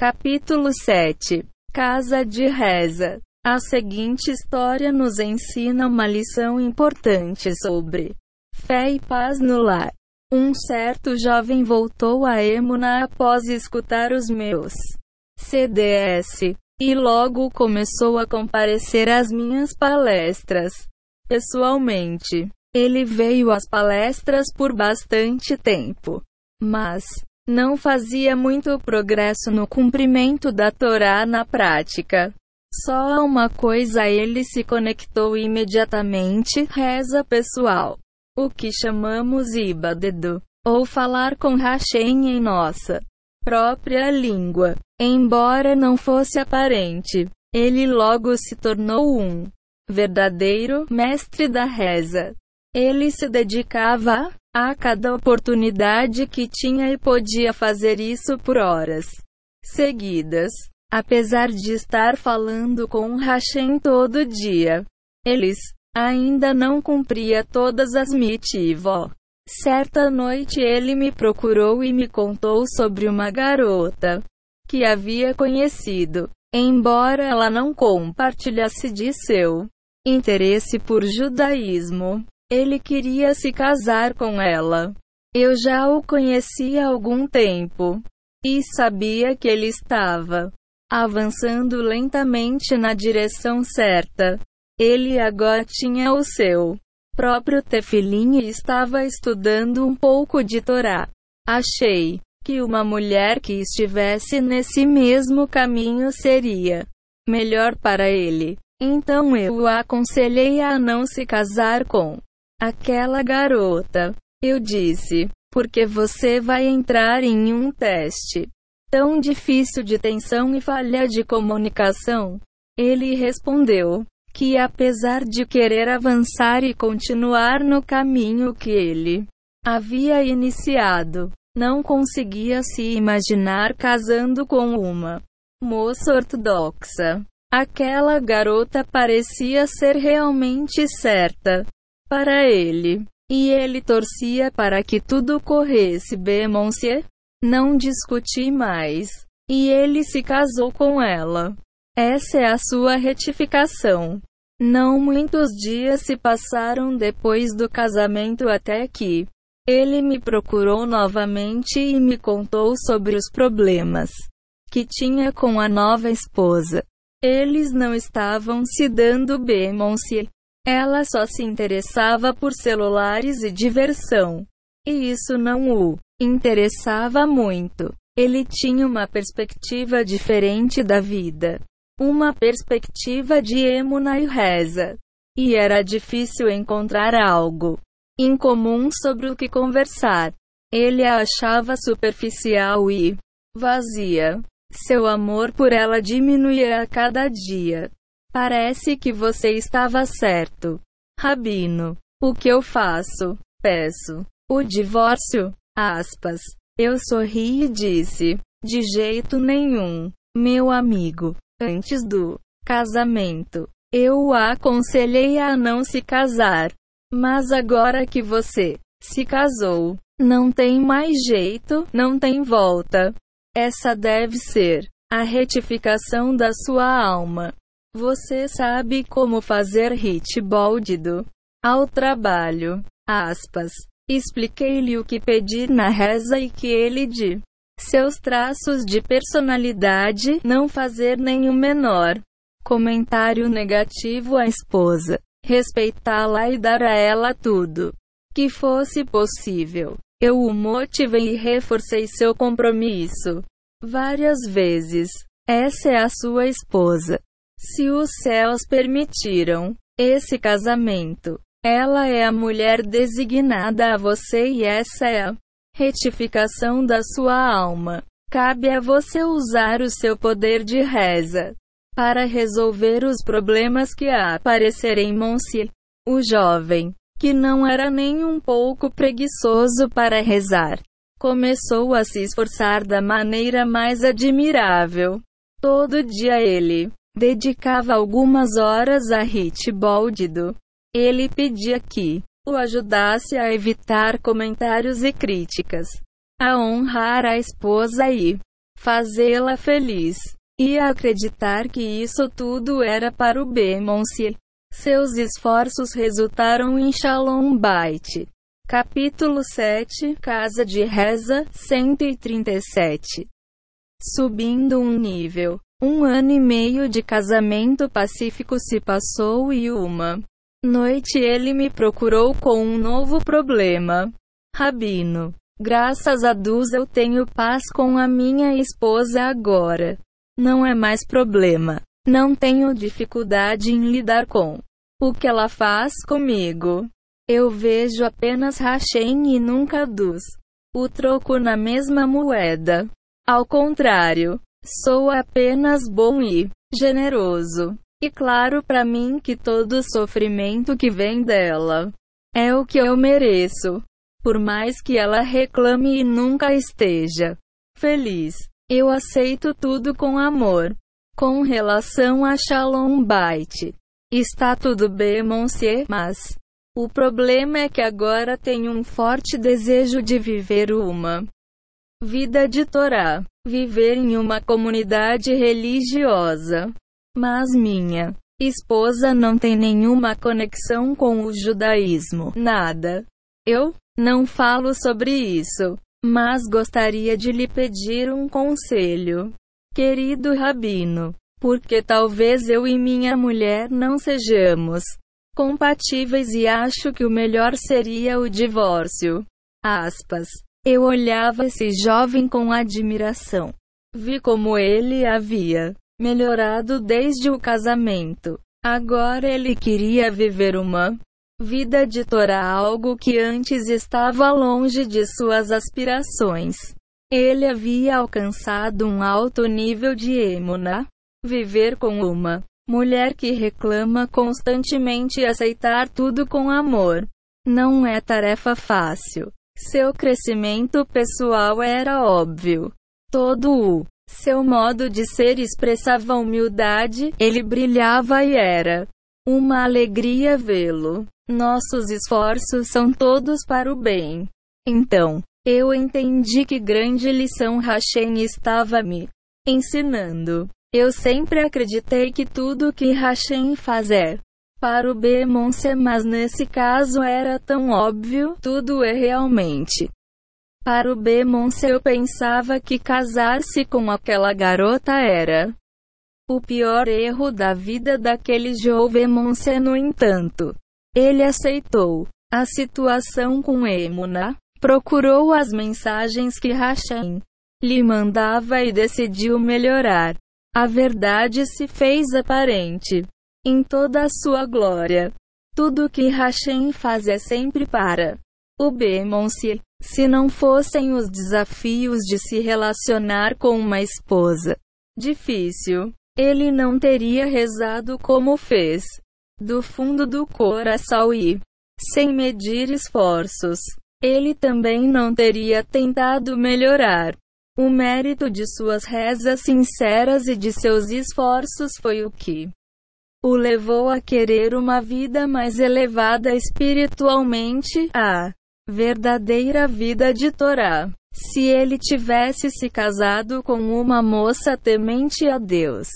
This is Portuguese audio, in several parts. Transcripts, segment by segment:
Capítulo 7 Casa de Reza A seguinte história nos ensina uma lição importante sobre fé e paz no lar. Um certo jovem voltou a Emuna após escutar os meus CDS e logo começou a comparecer às minhas palestras. Pessoalmente, ele veio às palestras por bastante tempo, mas não fazia muito progresso no cumprimento da Torá na prática. Só a uma coisa ele se conectou imediatamente: reza pessoal. O que chamamos ibadedo, ou falar com Hashem em nossa própria língua. Embora não fosse aparente, ele logo se tornou um verdadeiro mestre da reza. Ele se dedicava a cada oportunidade que tinha e podia fazer isso por horas seguidas. Apesar de estar falando com Hashem todo dia, eles ainda não cumpria todas as mitivó. Certa noite ele me procurou e me contou sobre uma garota que havia conhecido, embora ela não compartilhasse de seu interesse por judaísmo. Ele queria se casar com ela. Eu já o conhecia há algum tempo e sabia que ele estava avançando lentamente na direção certa. Ele agora tinha o seu próprio tefilim e estava estudando um pouco de Torá. Achei que uma mulher que estivesse nesse mesmo caminho seria melhor para ele. Então eu o aconselhei a não se casar com aquela garota. Eu disse, porque você vai entrar em um teste tão difícil de tensão e falha de comunicação. Ele respondeu que, apesar de querer avançar e continuar no caminho que ele havia iniciado, não conseguia se imaginar casando com uma moça ortodoxa. Aquela garota parecia ser realmente certa para ele. E ele torcia para que tudo corresse bem, monsieur. Não discuti mais. E ele se casou com ela. Essa é a sua retificação. Não muitos dias se passaram depois do casamento até que ele me procurou novamente e me contou sobre os problemas que tinha com a nova esposa. Eles não estavam se dando bem, monsieur. Ela só se interessava por celulares e diversão. E isso não o interessava muito. Ele tinha uma perspectiva diferente da vida. Uma perspectiva de emuna e reza. E era difícil encontrar algo em comum sobre o que conversar. Ele a achava superficial e vazia. Seu amor por ela diminuía a cada dia. Parece que você estava certo. Rabino. O que eu faço? Peço. O divórcio? Aspas. Eu sorri e disse: De jeito nenhum. Meu amigo. Antes do casamento, eu o aconselhei a não se casar. Mas agora que você se casou, não tem mais jeito, não tem volta. Essa deve ser a retificação da sua alma. Você sabe como fazer hit boldido ao trabalho. Aspas. Expliquei-lhe o que pedir na reza e que ele de seus traços de personalidade não fazer nenhum menor comentário negativo à esposa, respeitá-la e dar a ela tudo que fosse possível. Eu o motivei e reforcei seu compromisso várias vezes. Essa é a sua esposa. Se os céus permitiram esse casamento, ela é a mulher designada a você e essa é a retificação da sua alma. Cabe a você usar o seu poder de reza para resolver os problemas que aparecerem. Monsi, o jovem, que não era nem um pouco preguiçoso para rezar, começou a se esforçar da maneira mais admirável. Todo dia ele Dedicava algumas horas a Hit Boldido. Ele pedia que o ajudasse a evitar comentários e críticas, a honrar a esposa e fazê-la feliz. E acreditar que isso tudo era para o Bemonce. Seus esforços resultaram em Shalom Bait. Capítulo 7 Casa de Reza 137 Subindo um nível. Um ano e meio de casamento pacífico se passou e uma noite ele me procurou com um novo problema. Rabino, graças a Deus eu tenho paz com a minha esposa agora. Não é mais problema. Não tenho dificuldade em lidar com o que ela faz comigo. Eu vejo apenas Hashem e nunca Dus. O troco na mesma moeda. Ao contrário, sou apenas bom e generoso. E claro para mim que todo sofrimento que vem dela é o que eu mereço. Por mais que ela reclame e nunca esteja feliz. Eu aceito tudo com amor. Com relação a Shalom Bait, está tudo bem, monsieur, mas o problema é que agora tenho um forte desejo de viver uma vida de Torá, viver em uma comunidade religiosa. Mas minha esposa não tem nenhuma conexão com o judaísmo, nada. Eu não falo sobre isso. Mas gostaria de lhe pedir um conselho. Querido Rabino, porque talvez eu e minha mulher não sejamos compatíveis e acho que o melhor seria o divórcio. Aspas. Eu olhava esse jovem com admiração. Vi como ele havia melhorado desde o casamento. Agora ele queria viver uma Vida de Torá algo que antes estava longe de suas aspirações. Ele havia alcançado um alto nível de emuna. Viver com uma mulher que reclama constantemente e aceitar tudo com amor. Não é tarefa fácil. Seu crescimento pessoal era óbvio. Todo o seu modo de ser expressava humildade, ele brilhava e era uma alegria vê-lo. Nossos esforços são todos para o bem. Então, eu entendi que grande lição Hashem estava me ensinando. Eu sempre acreditei que tudo que Hashem faz é para o Bemonse, mas nesse caso era tão óbvio, tudo é realmente. Para o Bemonse eu pensava que casar-se com aquela garota era o pior erro da vida daquele jovem Monse, no entanto. Ele aceitou a situação com Emuna, procurou as mensagens que Hashem lhe mandava e decidiu melhorar. A verdade se fez aparente em toda a sua glória. Tudo que Hashem faz é sempre para o Bemonse. Se não fossem os desafios de se relacionar com uma esposa difícil, ele não teria rezado como fez, do fundo do coração e, sem medir esforços, ele também não teria tentado melhorar. O mérito de suas rezas sinceras e de seus esforços foi o que o levou a querer uma vida mais elevada espiritualmente, a verdadeira vida de Torá. Se ele tivesse se casado com uma moça temente a Deus,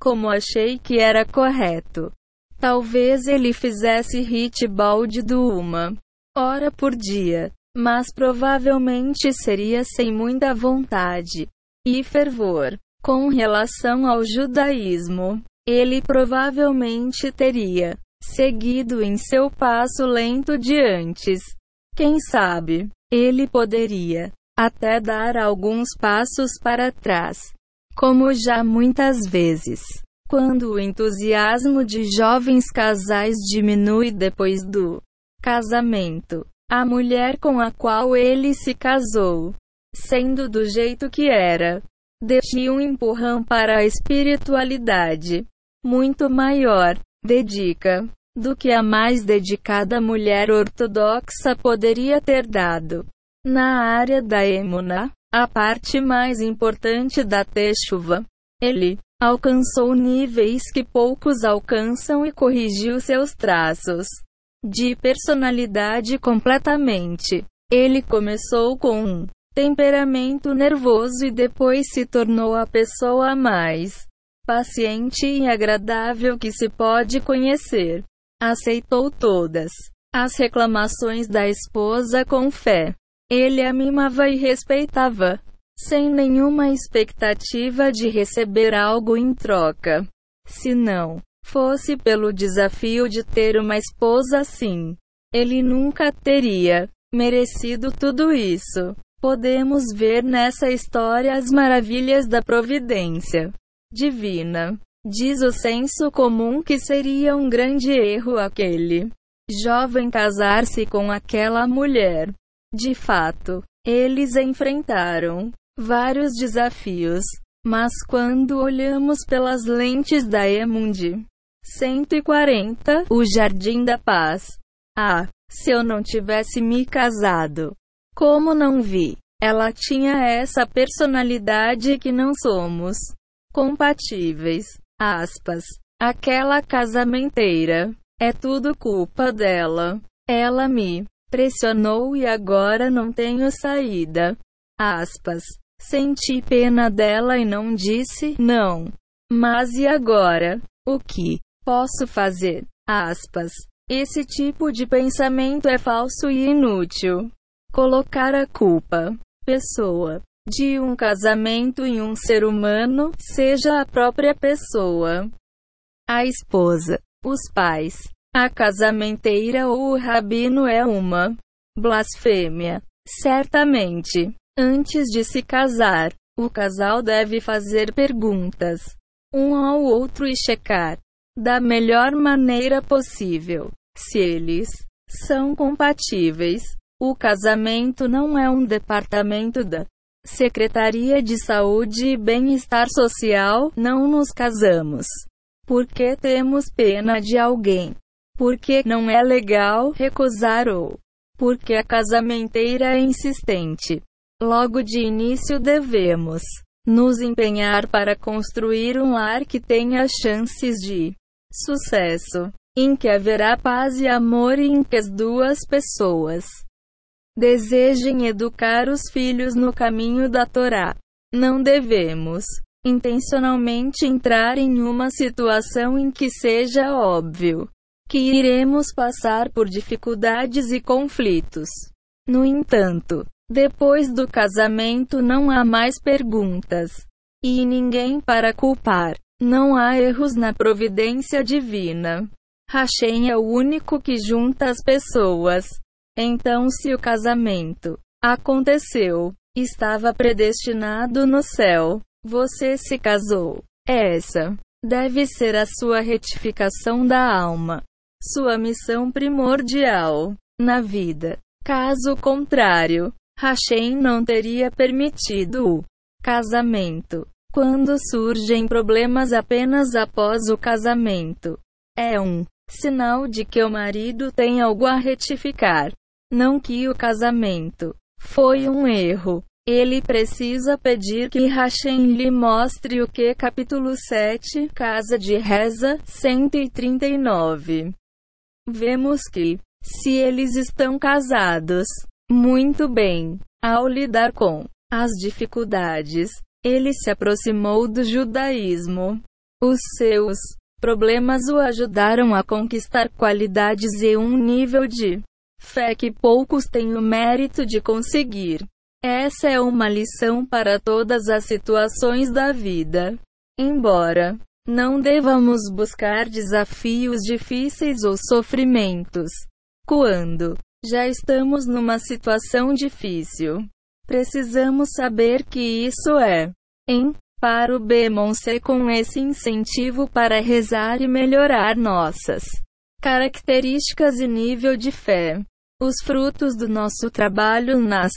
como achei que era correto, talvez ele fizesse hit balde do uma hora por dia, mas provavelmente seria sem muita vontade e fervor. Com relação ao judaísmo, ele provavelmente teria seguido em seu passo lento de antes. Quem sabe, ele poderia até dar alguns passos para trás. Como já muitas vezes, quando o entusiasmo de jovens casais diminui depois do casamento, a mulher com a qual ele se casou, sendo do jeito que era, deixe um empurrão para a espiritualidade muito maior, dedica, do que a mais dedicada mulher ortodoxa poderia ter dado. Na área da emuna, a parte mais importante da Techuva, ele alcançou níveis que poucos alcançam e corrigiu seus traços de personalidade completamente. Ele começou com um temperamento nervoso e depois se tornou a pessoa mais paciente e agradável que se pode conhecer. Aceitou todas as reclamações da esposa com fé. Ele a mimava e respeitava, sem nenhuma expectativa de receber algo em troca. Se não fosse pelo desafio de ter uma esposa assim, ele nunca teria merecido tudo isso. Podemos ver nessa história as maravilhas da providência divina. Diz o senso comum que seria um grande erro aquele jovem casar-se com aquela mulher. De fato, eles enfrentaram vários desafios, mas quando olhamos pelas lentes da Emundi 140, o Jardim da Paz. Ah, se eu não tivesse me casado. Como não vi? Ela tinha essa personalidade que não somos compatíveis. Aspas. Aquela casamenteira. É tudo culpa dela. Ela me pressionou e agora não tenho saída. Aspas. Senti pena dela e não disse não. Mas e agora? O que posso fazer? Aspas. Esse tipo de pensamento é falso e inútil. Colocar a culpa, pessoa, de um casamento em um ser humano, seja a própria pessoa, a esposa, os pais, a casamenteira ou o rabino é uma blasfêmia. Certamente, Antes de se casar, o casal deve fazer perguntas um ao outro e checar da melhor maneira possível se eles são compatíveis. O casamento não é um departamento da Secretaria de Saúde e Bem-Estar Social. Não nos casamos porque temos pena de alguém, porque não é legal recusar ou porque a casamenteira é insistente. Logo de início devemos nos empenhar para construir um lar que tenha chances de sucesso, em que haverá paz e amor e em que as duas pessoas desejem educar os filhos no caminho da Torá. Não devemos intencionalmente entrar em uma situação em que seja óbvio que iremos passar por dificuldades e conflitos. No entanto, depois do casamento não há mais perguntas. E ninguém para culpar. Não há erros na providência divina. Hashem é o único que junta as pessoas. Então, se o casamento aconteceu, estava predestinado no céu, você se casou. Essa deve ser a sua retificação da alma, sua missão primordial na vida. Caso contrário, Hashem não teria permitido o casamento. Quando surgem problemas apenas após o casamento, é um sinal de que o marido tem algo a retificar. Não que o casamento foi um erro. Ele precisa pedir que Hashem lhe mostre o que capítulo 7, Casa de Reza, 139. Vemos que, se eles estão casados, muito bem. Ao lidar com as dificuldades, ele se aproximou do judaísmo. Os seus problemas o ajudaram a conquistar qualidades e um nível de fé que poucos têm o mérito de conseguir. Essa é uma lição para todas as situações da vida. Embora não devamos buscar desafios difíceis ou sofrimentos, quando já estamos numa situação difícil. Precisamos saber que isso é em para o Bemonce com esse incentivo para rezar e melhorar nossas características e nível de fé. Os frutos do nosso trabalho nas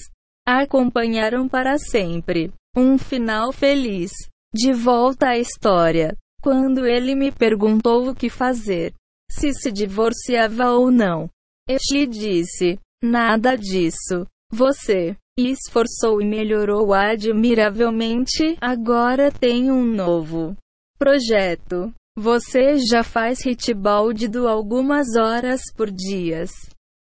acompanharam para sempre. Um final feliz. De volta à história. Quando ele me perguntou o que fazer, se se divorciava ou não, este disse: Nada disso. Você esforçou e melhorou admiravelmente. Agora tem um novo projeto. Você já faz hitbaldido algumas horas por dias.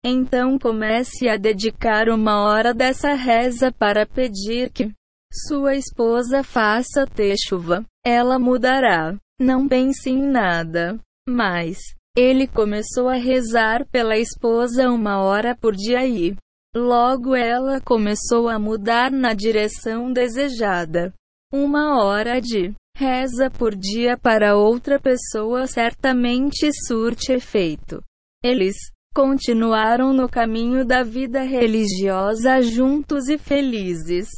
Então comece a dedicar uma hora dessa reza para pedir que sua esposa faça ter chuva. Ela mudará. Não pense em nada. Mas, ele começou a rezar pela esposa uma hora por dia e, logo ela começou a mudar na direção desejada. Uma hora de reza por dia para outra pessoa certamente surte efeito. Eles continuaram no caminho da vida religiosa juntos e felizes.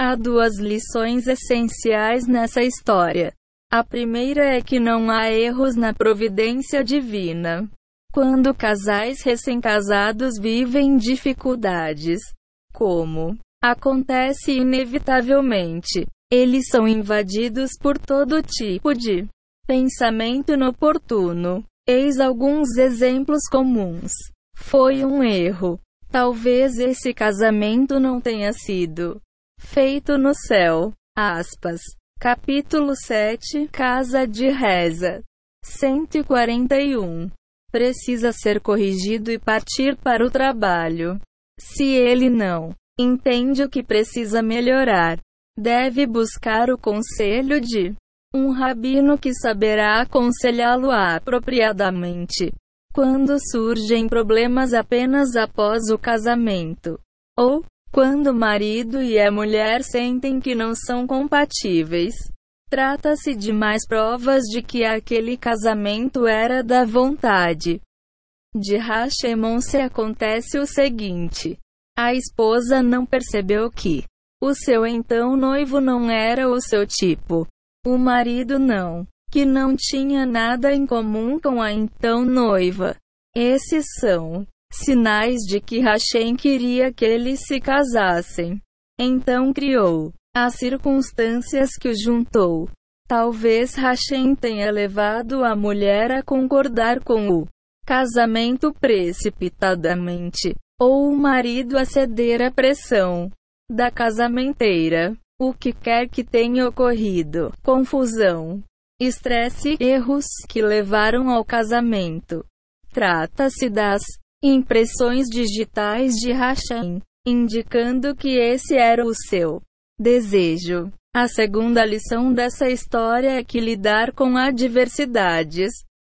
Há duas lições essenciais nessa história. A primeira é que não há erros na providência divina. Quando casais recém-casados vivem dificuldades, como acontece inevitavelmente, eles são invadidos por todo tipo de pensamento inoportuno. Eis alguns exemplos comuns. Foi um erro. Talvez esse casamento não tenha sido feito no céu. Aspas. Capítulo 7 Casa de Reza 141 Precisa ser corrigido e partir para o trabalho. Se ele não entende o que precisa melhorar, deve buscar o conselho de um rabino que saberá aconselhá-lo apropriadamente. Quando surgem problemas apenas após o casamento, ou quando o marido e a mulher sentem que não são compatíveis. Trata-se de mais provas de que aquele casamento era da vontade de Hashemon se acontece o seguinte. A esposa não percebeu que o seu então noivo não era o seu tipo. O marido não. Que não tinha nada em comum com a então noiva. Esses são sinais de que Hashem queria que eles se casassem. Então criou as circunstâncias que os juntou. Talvez Hashem tenha levado a mulher a concordar com o casamento precipitadamente, ou o marido a ceder à pressão da casamenteira. O que quer que tenha ocorrido, confusão, estresse, erros que levaram ao casamento. Trata-se das impressões digitais de Hashem, indicando que esse era o seu desejo. A segunda lição dessa história é que lidar com adversidades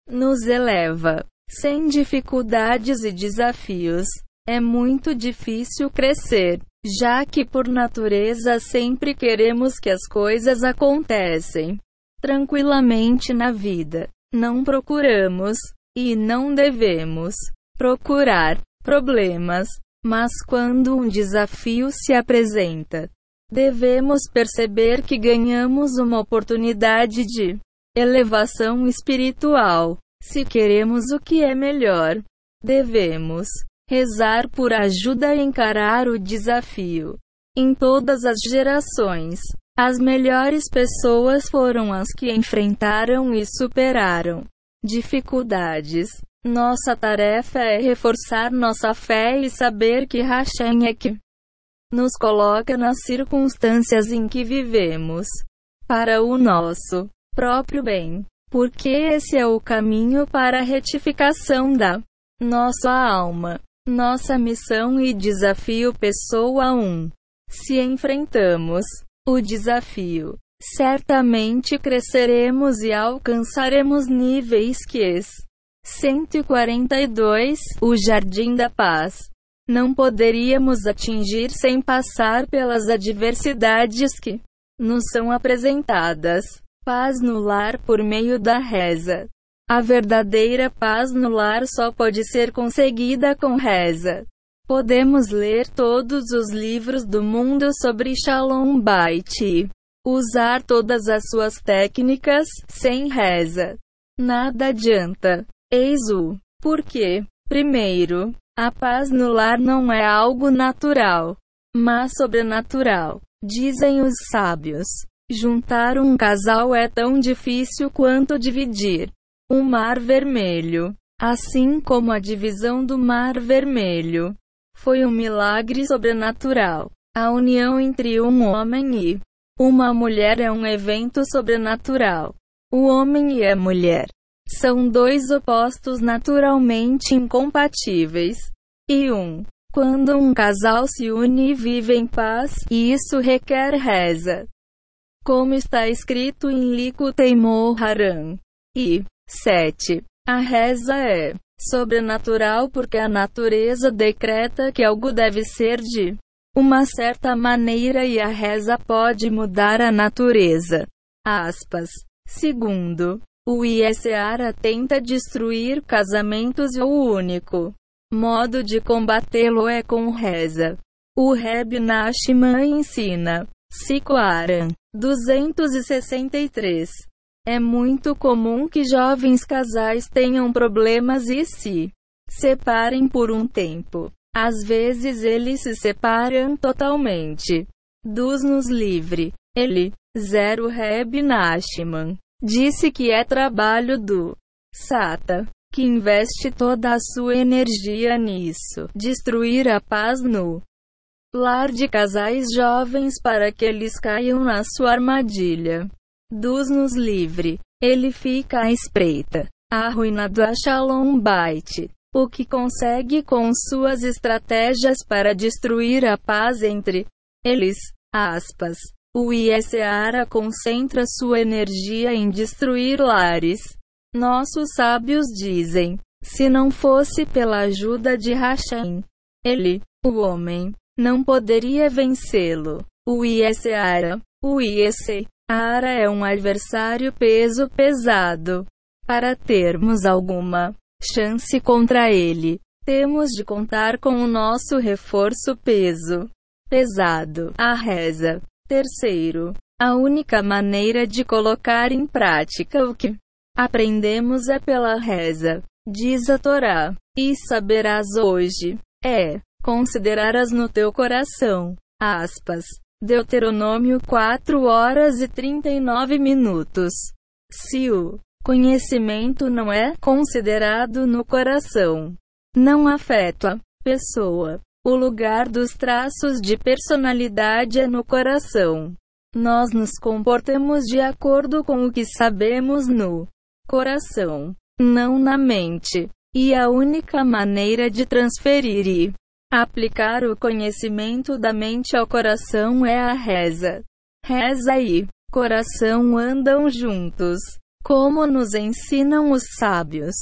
nos eleva. Sem dificuldades e desafios, é muito difícil crescer, já que por natureza sempre queremos que as coisas acontecem tranquilamente na vida. Não procuramos, e não devemos, procurar problemas, mas quando um desafio se apresenta, devemos perceber que ganhamos uma oportunidade de elevação espiritual. Se queremos o que é melhor, devemos rezar por ajuda e encarar o desafio. Em todas as gerações, as melhores pessoas foram as que enfrentaram e superaram dificuldades. Nossa tarefa é reforçar nossa fé e saber que Hashem é que nos coloca nas circunstâncias em que vivemos para o nosso próprio bem, porque esse é o caminho para a retificação da nossa alma. Nossa missão e desafio Pessoa 1. Se enfrentamos o desafio, certamente cresceremos e alcançaremos níveis que es 142 O Jardim da Paz. Não poderíamos atingir sem passar pelas adversidades que nos são apresentadas. Paz no lar por meio da reza. A verdadeira paz no lar só pode ser conseguida com reza. Podemos ler todos os livros do mundo sobre Shalom Bait. Usar todas as suas técnicas, sem reza. Nada adianta. Eis o porquê. Primeiro, a paz no lar não é algo natural, mas sobrenatural. Dizem os sábios. Juntar um casal é tão difícil quanto dividir um mar vermelho. Assim como a divisão do mar vermelho foi um milagre sobrenatural. A união entre um homem e uma mulher é um evento sobrenatural. O homem e a mulher são dois opostos naturalmente incompatíveis. E 1. Um, quando um casal se une e vive em paz, isso requer reza. Como está escrito em Likutei Moharan. E 7. A reza é sobrenatural porque a natureza decreta que algo deve ser de uma certa maneira e a reza pode mudar a natureza. Aspas. Segundo, o ISARA tenta destruir casamentos e o único modo de combatê-lo é com reza. O Reb Nachman ensina. Sikoaran 263 é muito comum que jovens casais tenham problemas e se separem por um tempo. Às vezes eles se separam totalmente. Dos nos livre. Ele, Zero Reb Nachman, disse que é trabalho do Sata, que investe toda a sua energia nisso, destruir a paz no lar de casais jovens para que eles caiam na sua armadilha. Dos nos livre. Ele fica à espreita. Arruinado a Shalom Bait. O que consegue com suas estratégias para destruir a paz entre eles. Aspas. O ISARA concentra sua energia em destruir lares. Nossos sábios dizem: se não fosse pela ajuda de Hashem, ele, o homem, não poderia vencê-lo. O ISARA, o IEC, Ara é um adversário peso pesado. Para termos alguma chance contra ele, temos de contar com o nosso reforço peso pesado, a reza. Terceiro, a única maneira de colocar em prática o que aprendemos é pela reza, diz a Torá. E saberás hoje, é, considerarás no teu coração, aspas, Deuteronômio 4 horas e 39 minutos. Se o conhecimento não é considerado no coração, não afeta a pessoa. O lugar dos traços de personalidade é no coração. Nós nos comportamos de acordo com o que sabemos no coração, não na mente. E a única maneira de transferir e Aplicar o conhecimento da mente ao coração é a reza. Reza e coração andam juntos, como nos ensinam os sábios.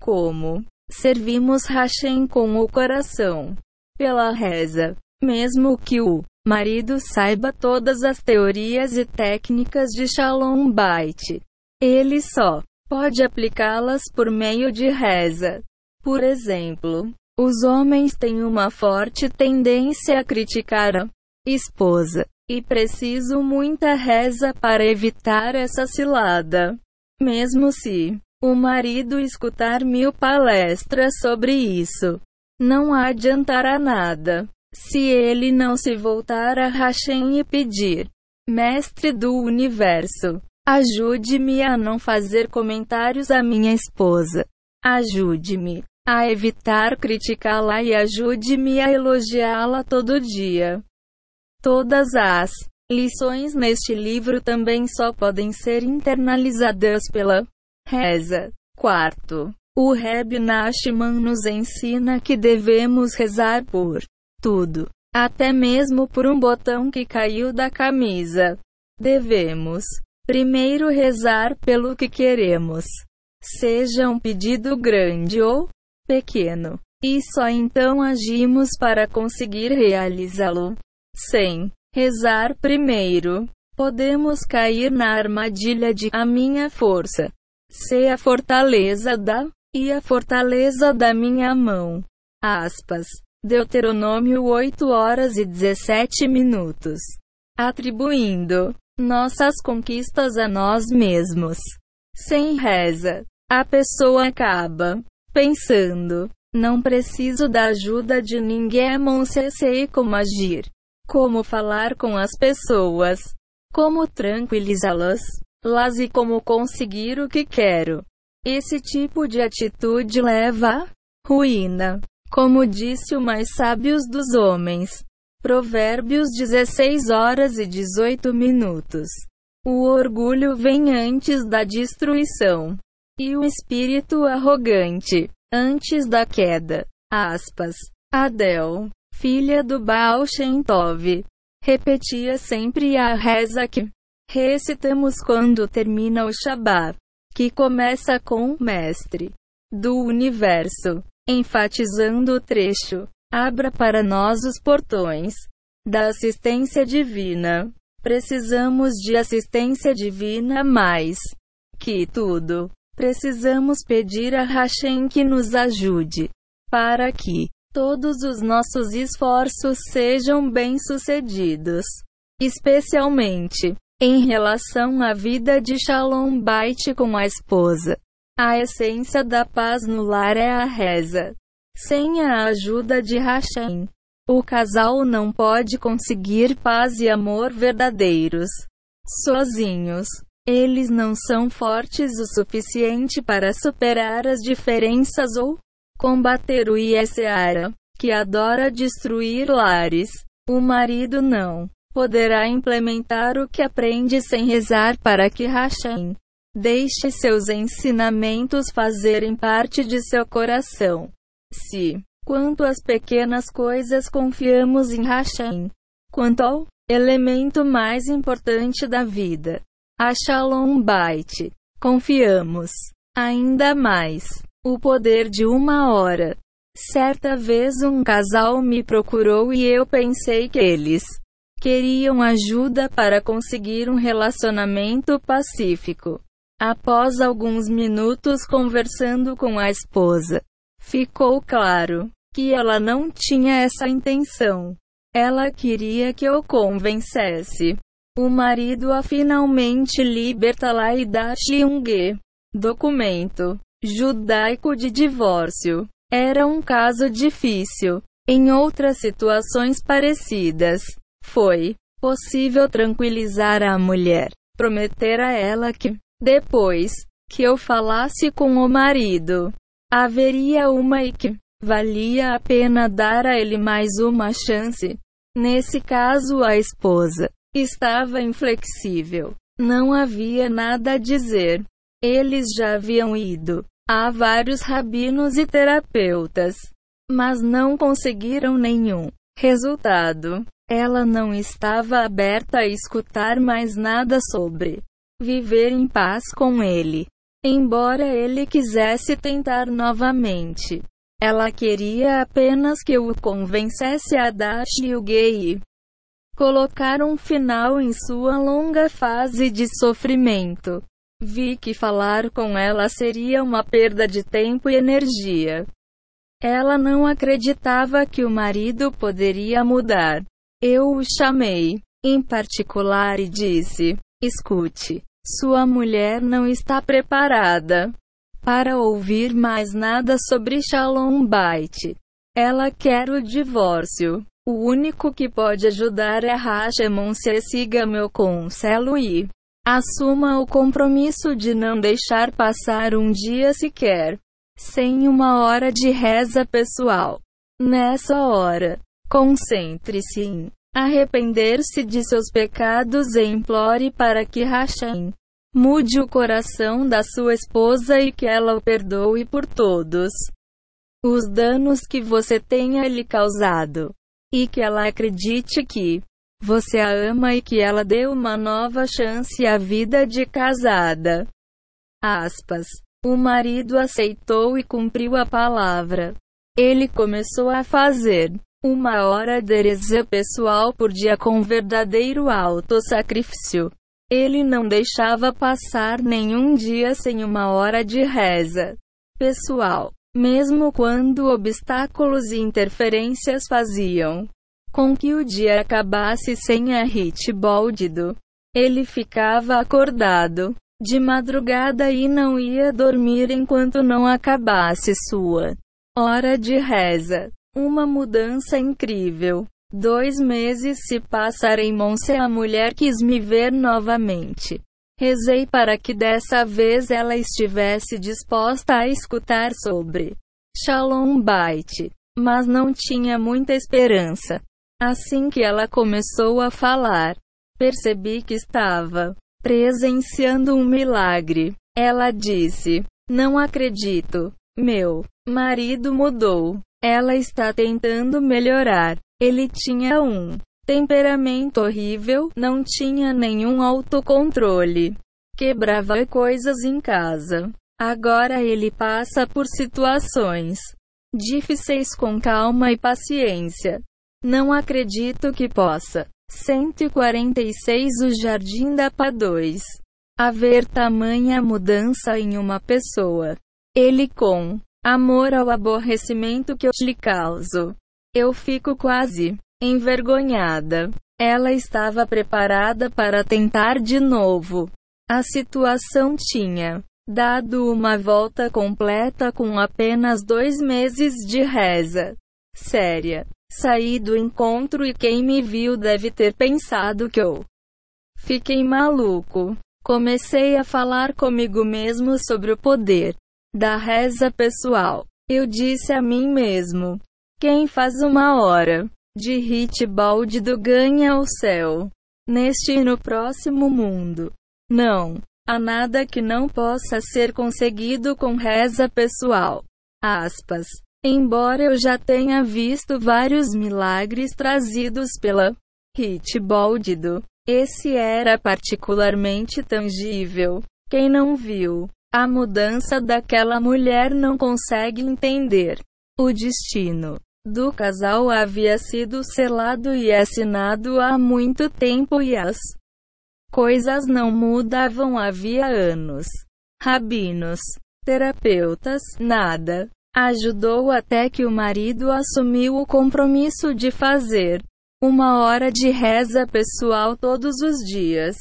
Como servimos Hashem com o coração pela reza, mesmo que o marido saiba todas as teorias e técnicas de Shalom Bait. Ele só pode aplicá-las por meio de reza. Por exemplo, os homens têm uma forte tendência a criticar a esposa. E preciso muita reza para evitar essa cilada. Mesmo se o marido escutar mil palestras sobre isso, não adiantará nada. Se ele não se voltar a Hashem e pedir, Mestre do Universo, ajude-me a não fazer comentários à minha esposa. Ajude-me a evitar criticá-la e ajude-me a elogiá-la todo dia. Todas as lições neste livro também só podem ser internalizadas pela reza. Quarto, o Reb Nachman nos ensina que devemos rezar por tudo, até mesmo por um botão que caiu da camisa. Devemos primeiro rezar pelo que queremos, seja um pedido grande ou pequeno. E só então agimos para conseguir realizá-lo. Sem rezar primeiro, podemos cair na armadilha de a minha força. Ser a fortaleza da e a fortaleza da minha mão. Aspas. Deuteronômio 8 horas e 17 minutos. Atribuindo nossas conquistas a nós mesmos. Sem reza, a pessoa acaba pensando: não preciso da ajuda de ninguém, se sei como agir, como falar com as pessoas, como tranquilizá-las, las e como conseguir o que quero. Esse tipo de atitude leva à ruína, como disse o mais sábios dos homens. Provérbios 16 horas e 18 minutos. O orgulho vem antes da destruição e o espírito arrogante, antes da queda. Aspas. Adel, filha do Baal Shem Tov, repetia sempre a reza que recitamos quando termina o Shabbat, que começa com Mestre do Universo, enfatizando o trecho: Abra para nós os portões da assistência divina. Precisamos de assistência divina mais que tudo. Precisamos pedir a Hashem que nos ajude para que todos os nossos esforços sejam bem-sucedidos, especialmente em relação à vida de Shalom Bait com a esposa. A essência da paz no lar é a reza. Sem a ajuda de Hashem, o casal não pode conseguir paz e amor verdadeiros. Sozinhos, eles não são fortes o suficiente para superar as diferenças ou combater o Iesseara, que adora destruir lares. O marido não poderá implementar o que aprende sem rezar para que Hashem deixe seus ensinamentos fazerem parte de seu coração. Se, quanto às pequenas coisas confiamos em Hashem, quanto ao elemento mais importante da vida, a Shalom Bait, confiamos ainda mais o poder de uma hora. Certa vez um casal me procurou e eu pensei que eles queriam ajuda para conseguir um relacionamento pacífico. Após alguns minutos conversando com a esposa, ficou claro que ela não tinha essa intenção. Ela queria que eu convencesse o marido a finalmente libertá-la e dar-lhe um documento judaico de divórcio. Era um caso difícil. Em outras situações parecidas, foi possível tranquilizar a mulher, prometer a ela que, depois que eu falasse com o marido, haveria uma e que valia a pena dar a ele mais uma chance. Nesse caso, a esposa estava inflexível. Não havia nada a dizer. Eles já haviam ido a vários rabinos e terapeutas, mas não conseguiram nenhum resultado. Ela não estava aberta a escutar mais nada sobre viver em paz com ele. Embora ele quisesse tentar novamente, ela queria apenas que o convencesse a dar o gay colocar um final em sua longa fase de sofrimento. Vi que falar com ela seria uma perda de tempo e energia. Ela não acreditava que o marido poderia mudar. Eu o chamei, em particular, e disse: Escute, sua mulher não está preparada para ouvir mais nada sobre Shalom Bait. Ela quer o divórcio. O único que pode ajudar é Hashemon se siga meu conselho e assuma o compromisso de não deixar passar um dia sequer sem uma hora de reza pessoal. Nessa hora, concentre-se em arrepender-se de seus pecados e implore para que Hashem mude o coração da sua esposa e que ela o perdoe por todos os danos que você tenha lhe causado e que ela acredite que você a ama e que ela dê uma nova chance à vida de casada. Aspas. O marido aceitou e cumpriu a palavra. Ele começou a fazer uma hora de reza pessoal por dia com verdadeiro autossacrifício. Ele não deixava passar nenhum dia sem uma hora de reza pessoal. Mesmo quando obstáculos e interferências faziam com que o dia acabasse sem a hit boldido, ele ficava acordado de madrugada e não ia dormir enquanto não acabasse sua hora de reza. Uma mudança incrível. Dois meses se passaram em Monse. A mulher quis me ver novamente. Rezei para que dessa vez ela estivesse disposta a escutar sobre Shalom Bait, mas não tinha muita esperança. Assim que ela começou a falar, percebi que estava presenciando um milagre. Ela disse: Não acredito. Meu marido mudou. Ela está tentando melhorar. Ele tinha um temperamento horrível, não tinha nenhum autocontrole. Quebrava coisas em casa. Agora ele passa por situações difíceis com calma e paciência. Não acredito que possa. 146 O Jardim da Pá 2. Haver tamanha mudança em uma pessoa. Ele com amor ao aborrecimento que eu lhe causo. Eu fico quase envergonhada. Ela estava preparada para tentar de novo. A situação tinha dado uma volta completa com apenas dois meses de reza séria. Saí do encontro e quem me viu deve ter pensado que eu fiquei maluco. Comecei a falar comigo mesmo sobre o poder da reza pessoal. Eu disse a mim mesmo: quem faz uma hora de hit balde do ganha o céu, neste e no próximo mundo. Não há nada que não possa ser conseguido com reza pessoal. Aspas. Embora eu já tenha visto vários milagres trazidos pela Hit Baldido, esse era particularmente tangível. Quem não viu a mudança daquela mulher não consegue entender. O destino do casal havia sido selado e assinado há muito tempo e as coisas não mudavam havia anos. Rabinos, terapeutas, nada ajudou até que o marido assumiu o compromisso de fazer uma hora de reza pessoal todos os dias.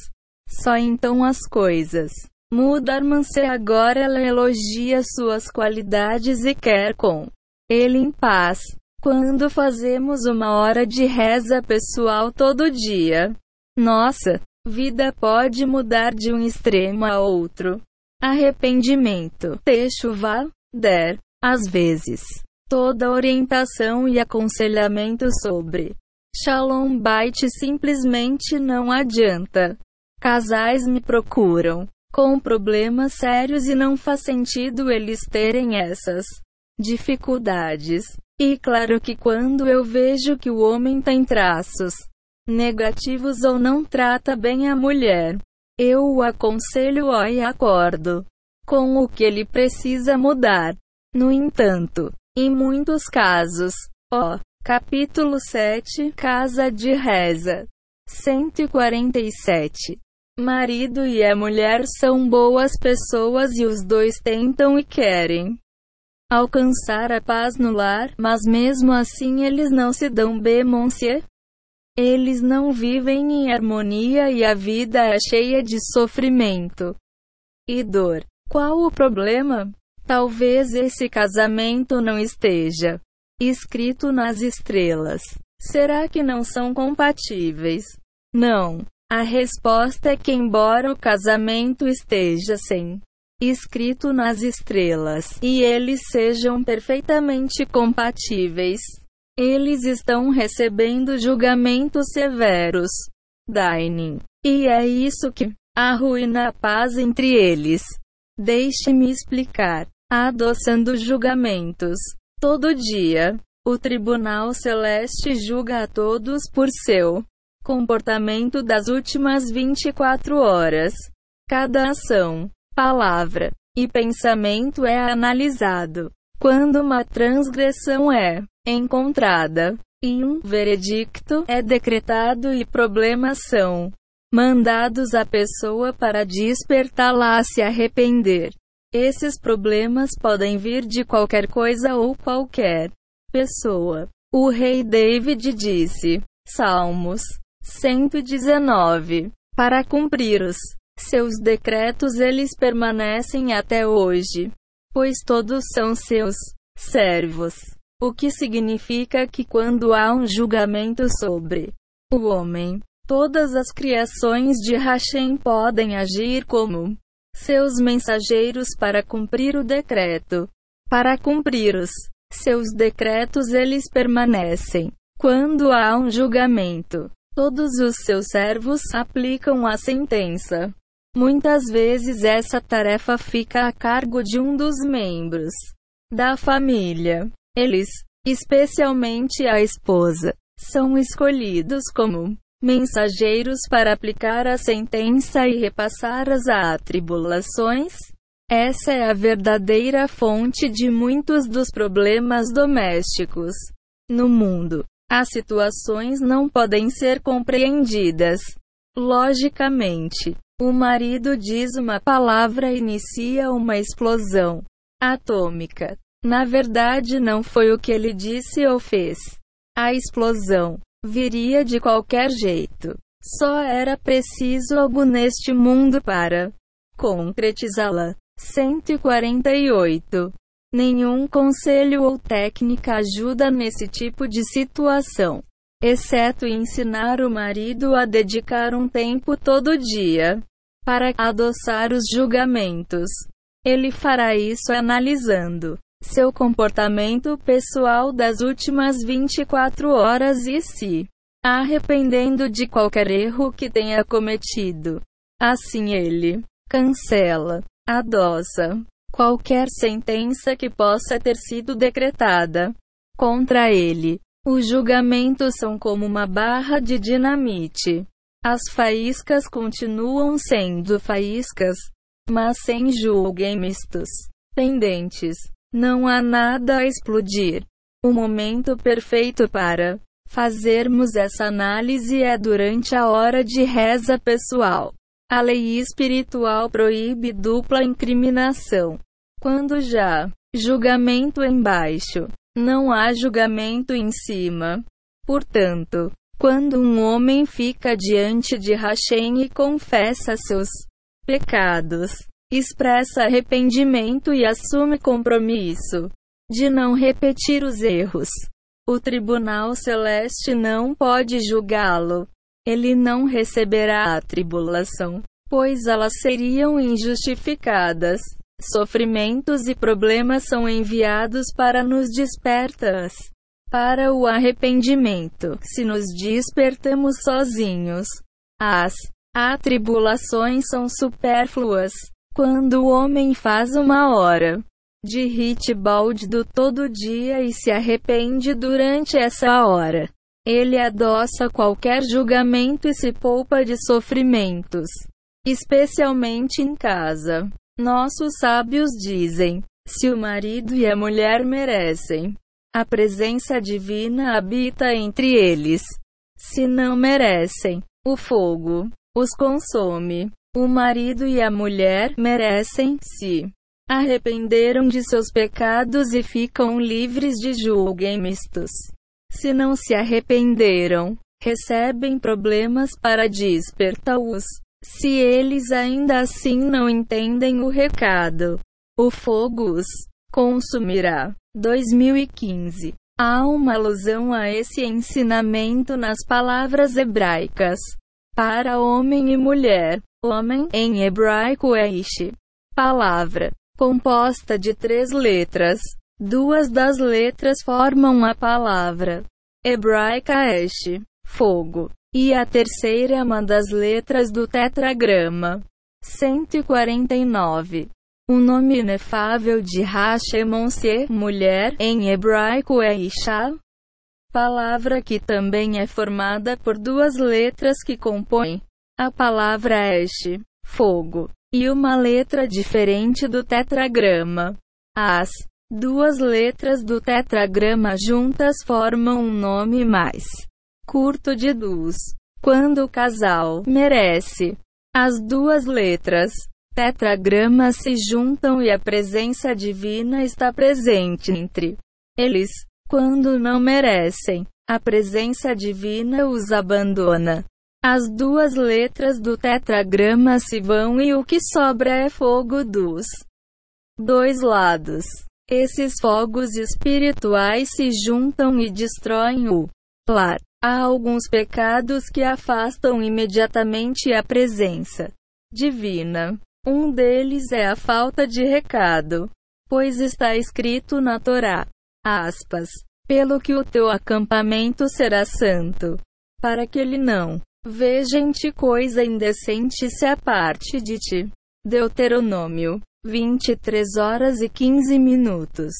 Só então as coisas mudaram-se. Agora ela elogia suas qualidades e quer com ele em paz. Quando fazemos uma hora de reza pessoal todo dia, nossa vida pode mudar de um extremo a outro. Arrependimento. Techuvá, der. Às vezes, toda orientação e aconselhamento sobre Shalom Bait simplesmente não adianta. Casais me procuram com problemas sérios e não faz sentido eles terem essas dificuldades. E claro que quando eu vejo que o homem tem traços negativos ou não trata bem a mulher, eu o aconselho e acordo com o que ele precisa mudar. No entanto, em muitos casos, ó, capítulo 7, Casa de Reza, 147. Marido e a mulher são boas pessoas e os dois tentam e querem alcançar a paz no lar, mas mesmo assim eles não se dão bem, monsieur. Eles não vivem em harmonia e a vida é cheia de sofrimento e dor. Qual o problema? Talvez esse casamento não esteja escrito nas estrelas. Será que não são compatíveis? Não. A resposta é que, embora o casamento esteja sem escrito nas estrelas e eles sejam perfeitamente compatíveis, eles estão recebendo julgamentos severos. Dining. E é isso que arruina a paz entre eles. Deixe-me explicar adoçando julgamentos. Todo dia, o Tribunal Celeste julga a todos por seu comportamento das últimas 24 horas. Cada ação, palavra e pensamento é analisado. Quando uma transgressão é encontrada e um veredicto é decretado e problemas são mandados à pessoa para despertá-la a se arrepender. Esses problemas podem vir de qualquer coisa ou qualquer pessoa. O rei David disse, Salmos 119, para cumprir os seus decretos eles permanecem até hoje, pois todos são seus servos. O que significa que quando há um julgamento sobre o homem, todas as criações de Hashem podem agir como seus mensageiros para cumprir o decreto. Para cumprir os seus decretos, eles permanecem. Quando há um julgamento, todos os seus servos aplicam a sentença. Muitas vezes essa tarefa fica a cargo de um dos membros da família. Eles especialmente a esposa, são escolhidos como mensageiros para aplicar a sentença e repassar as atribulações? Essa é a verdadeira fonte de muitos dos problemas domésticos no mundo. As situações não podem ser compreendidas logicamente. O marido diz uma palavra e inicia uma explosão atômica. Na verdade, não foi o que ele disse ou fez. A explosão viria de qualquer jeito. Só era preciso algo neste mundo para concretizá-la. 148. Nenhum conselho ou técnica ajuda nesse tipo de situação, exceto ensinar o marido a dedicar um tempo todo dia para adoçar os julgamentos. Ele fará isso analisando seu comportamento pessoal das últimas 24 horas e se arrependendo de qualquer erro que tenha cometido. Assim ele cancela, adoça qualquer sentença que possa ter sido decretada contra ele. Os julgamentos são como uma barra de dinamite. As faíscas continuam sendo faíscas, mas sem julgamentos pendentes. Não há nada a explodir. O momento perfeito para fazermos essa análise é durante a hora de reza pessoal. A lei espiritual proíbe dupla incriminação. Quando já julgamento embaixo, não há julgamento em cima. Portanto, quando um homem fica diante de Hashem e confessa seus pecados, expressa arrependimento e assume compromisso de não repetir os erros. O tribunal celeste não pode julgá-lo. Ele não receberá a tribulação, pois elas seriam injustificadas. Sofrimentos e problemas são enviados para nos despertas para o arrependimento. Se nos despertamos sozinhos, as atribulações são supérfluas. Quando o homem faz uma hora de hit balde do todo dia e se arrepende durante essa hora, ele adoça qualquer julgamento e se poupa de sofrimentos, especialmente em casa. Nossos sábios dizem: se o marido e a mulher merecem, a presença divina habita entre eles. Se não merecem, o fogo os consome. O marido e a mulher merecem se arrependeram de seus pecados e ficam livres de julgamentos. Se não se arrependeram, recebem problemas para despertá-los. Se eles ainda assim não entendem o recado, o fogo os consumirá. 2015. Há uma alusão a esse ensinamento nas palavras hebraicas para homem e mulher. Homem, em hebraico é ish. Palavra. Composta de três letras. Duas das letras formam a palavra hebraica esh, fogo. E a terceira é uma das letras do tetragrama. 149. O nome inefável de Hashemon ser mulher em hebraico é Isha, palavra que também é formada por duas letras que compõem a palavra Esh, fogo, e uma letra diferente do tetragrama. As duas letras do tetragrama juntas formam um nome mais curto de Dus. Quando o casal merece, as duas letras tetragrama se juntam e a presença divina está presente entre eles. Quando não merecem, a presença divina os abandona. As duas letras do tetragrama se vão e o que sobra é fogo dos dois lados. Esses fogos espirituais se juntam e destroem o lar. Há alguns pecados que afastam imediatamente a presença divina. Um deles é a falta de recado, pois está escrito na Torá aspas, pelo que o teu acampamento será santo, para que ele não veja em ti coisa indecente se aparte de ti. Deuteronômio 23 horas e 15 minutos.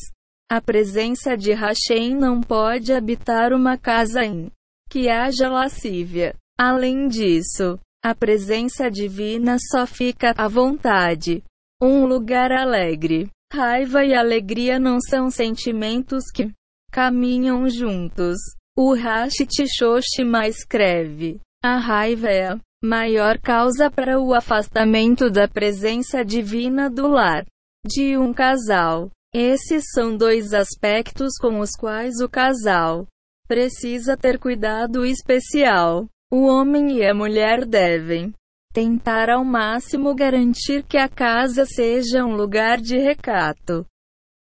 A presença de Hashem não pode habitar uma casa em que haja lascívia. Além disso, a presença divina só fica à vontade. Um lugar alegre. Raiva e alegria não são sentimentos que caminham juntos. O Rashid Shoshima escreve: A raiva é a maior causa para o afastamento da presença divina do lar de um casal. Esses são dois aspectos com os quais o casal precisa ter cuidado especial. O homem e a mulher devem tentar ao máximo garantir que a casa seja um lugar de recato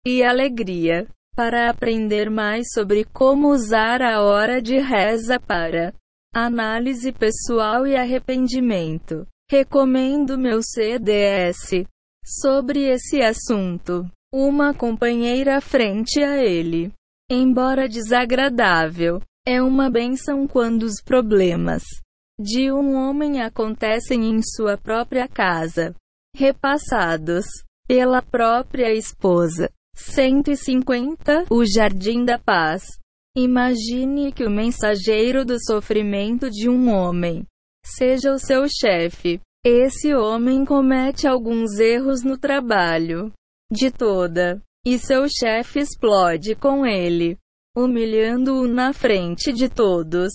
e alegria. Para aprender mais sobre como usar a hora de reza para análise pessoal e arrependimento, recomendo meu CDS sobre esse assunto. Uma companheira frente a ele. Embora desagradável, é uma benção quando os problemas de um homem acontecem em sua própria casa, repassados pela própria esposa. 150 O Jardim da Paz. Imagine que o mensageiro do sofrimento de um homem seja o seu chefe. Esse homem comete alguns erros no trabalho de toda, e seu chefe explode com ele humilhando-o na frente de todos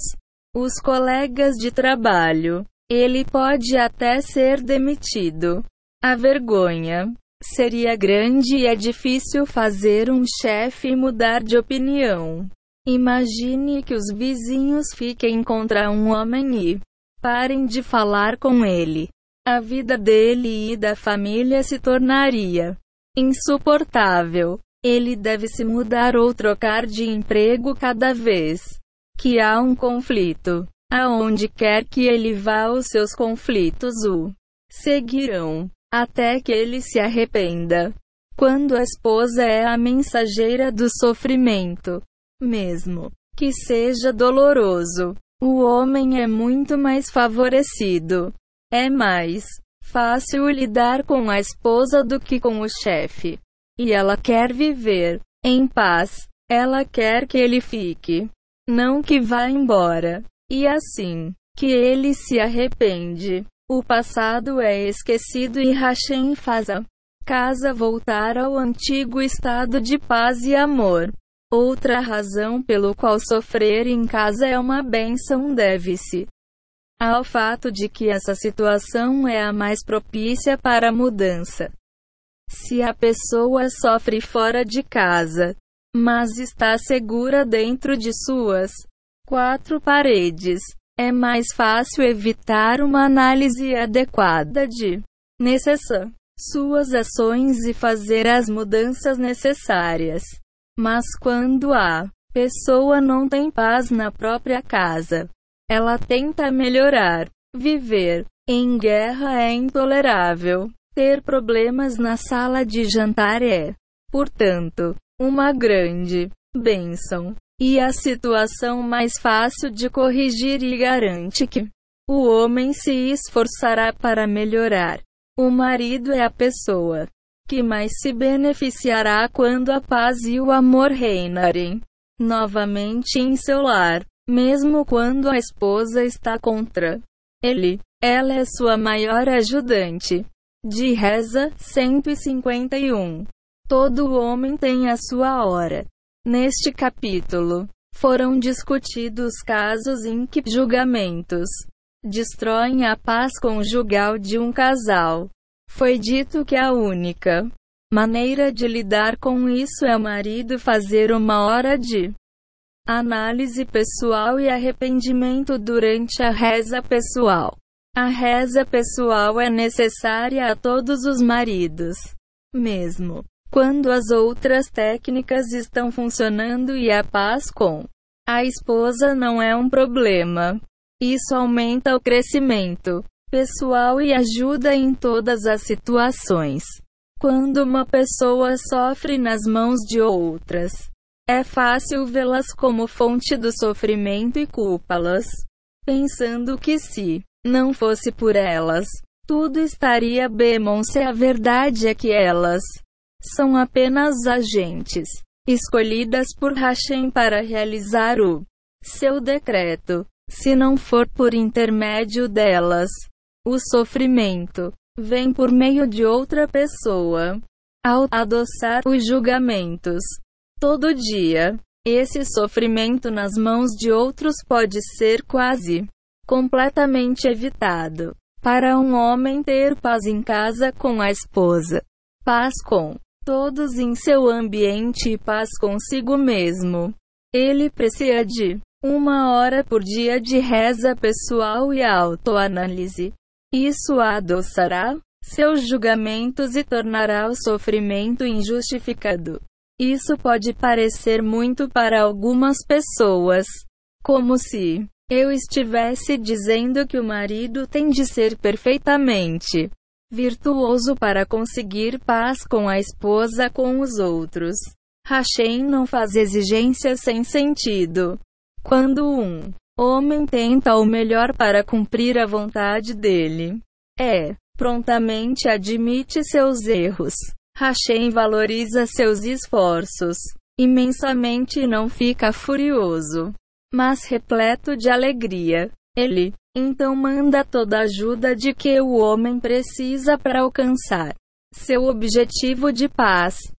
os colegas de trabalho. Ele pode até ser demitido. A vergonha seria grande e é difícil fazer um chefe mudar de opinião. Imagine que os vizinhos fiquem contra um homem e parem de falar com ele. A vida dele e da família se tornaria insuportável. Ele deve se mudar ou trocar de emprego cada vez que há um conflito. Aonde quer que ele vá, os seus conflitos o seguirão até que ele se arrependa. Quando a esposa é a mensageira do sofrimento, mesmo que seja doloroso, o homem é muito mais favorecido. É mais fácil lidar com a esposa do que com o chefe. E ela quer viver em paz. Ela quer que ele fique. Não que vá embora. E assim, que ele se arrepende. O passado é esquecido e Hashem faz a casa voltar ao antigo estado de paz e amor. Outra razão pelo qual sofrer em casa é uma bênção deve-se ao fato de que essa situação é a mais propícia para a mudança. Se a pessoa sofre fora de casa, mas está segura dentro de suas quatro paredes, é mais fácil evitar uma análise adequada de necessárias suas ações e fazer as mudanças necessárias. Mas quando a pessoa não tem paz na própria casa, ela tenta melhorar. Viver em guerra é intolerável. Ter problemas na sala de jantar é, portanto, uma grande bênção. E a situação mais fácil de corrigir e garante que o homem se esforçará para melhorar. O marido é a pessoa que mais se beneficiará quando a paz e o amor reinarem novamente em seu lar, mesmo quando a esposa está contra ele. Ela é sua maior ajudante. De reza 151. Todo homem tem a sua hora. Neste capítulo, foram discutidos casos em que julgamentos destroem a paz conjugal de um casal. Foi dito que a única maneira de lidar com isso é o marido fazer uma hora de análise pessoal e arrependimento durante a reza pessoal. A reza pessoal é necessária a todos os maridos. Mesmo quando as outras técnicas estão funcionando e a paz com a esposa não é um problema. Isso aumenta o crescimento pessoal e ajuda em todas as situações. Quando uma pessoa sofre nas mãos de outras, é fácil vê-las como fonte do sofrimento e culpá-las, pensando que se não fosse por elas, tudo estaria bem. Se a verdade é que elas são apenas agentes escolhidas por Hashem para realizar o seu decreto. Se não for por intermédio delas, o sofrimento vem por meio de outra pessoa. Ao adoçar os julgamentos todo dia, esse sofrimento nas mãos de outros pode ser quase completamente evitado. Para um homem ter paz em casa com a esposa, paz com todos em seu ambiente e paz consigo mesmo, ele precisa de uma hora por dia de reza pessoal e autoanálise. Isso adoçará seus julgamentos e tornará o sofrimento injustificado. Isso pode parecer muito para algumas pessoas, como se eu estivesse dizendo que o marido tem de ser perfeitamente virtuoso para conseguir paz com a esposa com os outros. Hashem não faz exigências sem sentido. Quando um homem tenta o melhor para cumprir a vontade dele, é prontamente admite seus erros. Hashem valoriza seus esforços imensamente e não fica furioso mas repleto de alegria. Ele, então, manda toda a ajuda de que o homem precisa para alcançar seu objetivo de paz.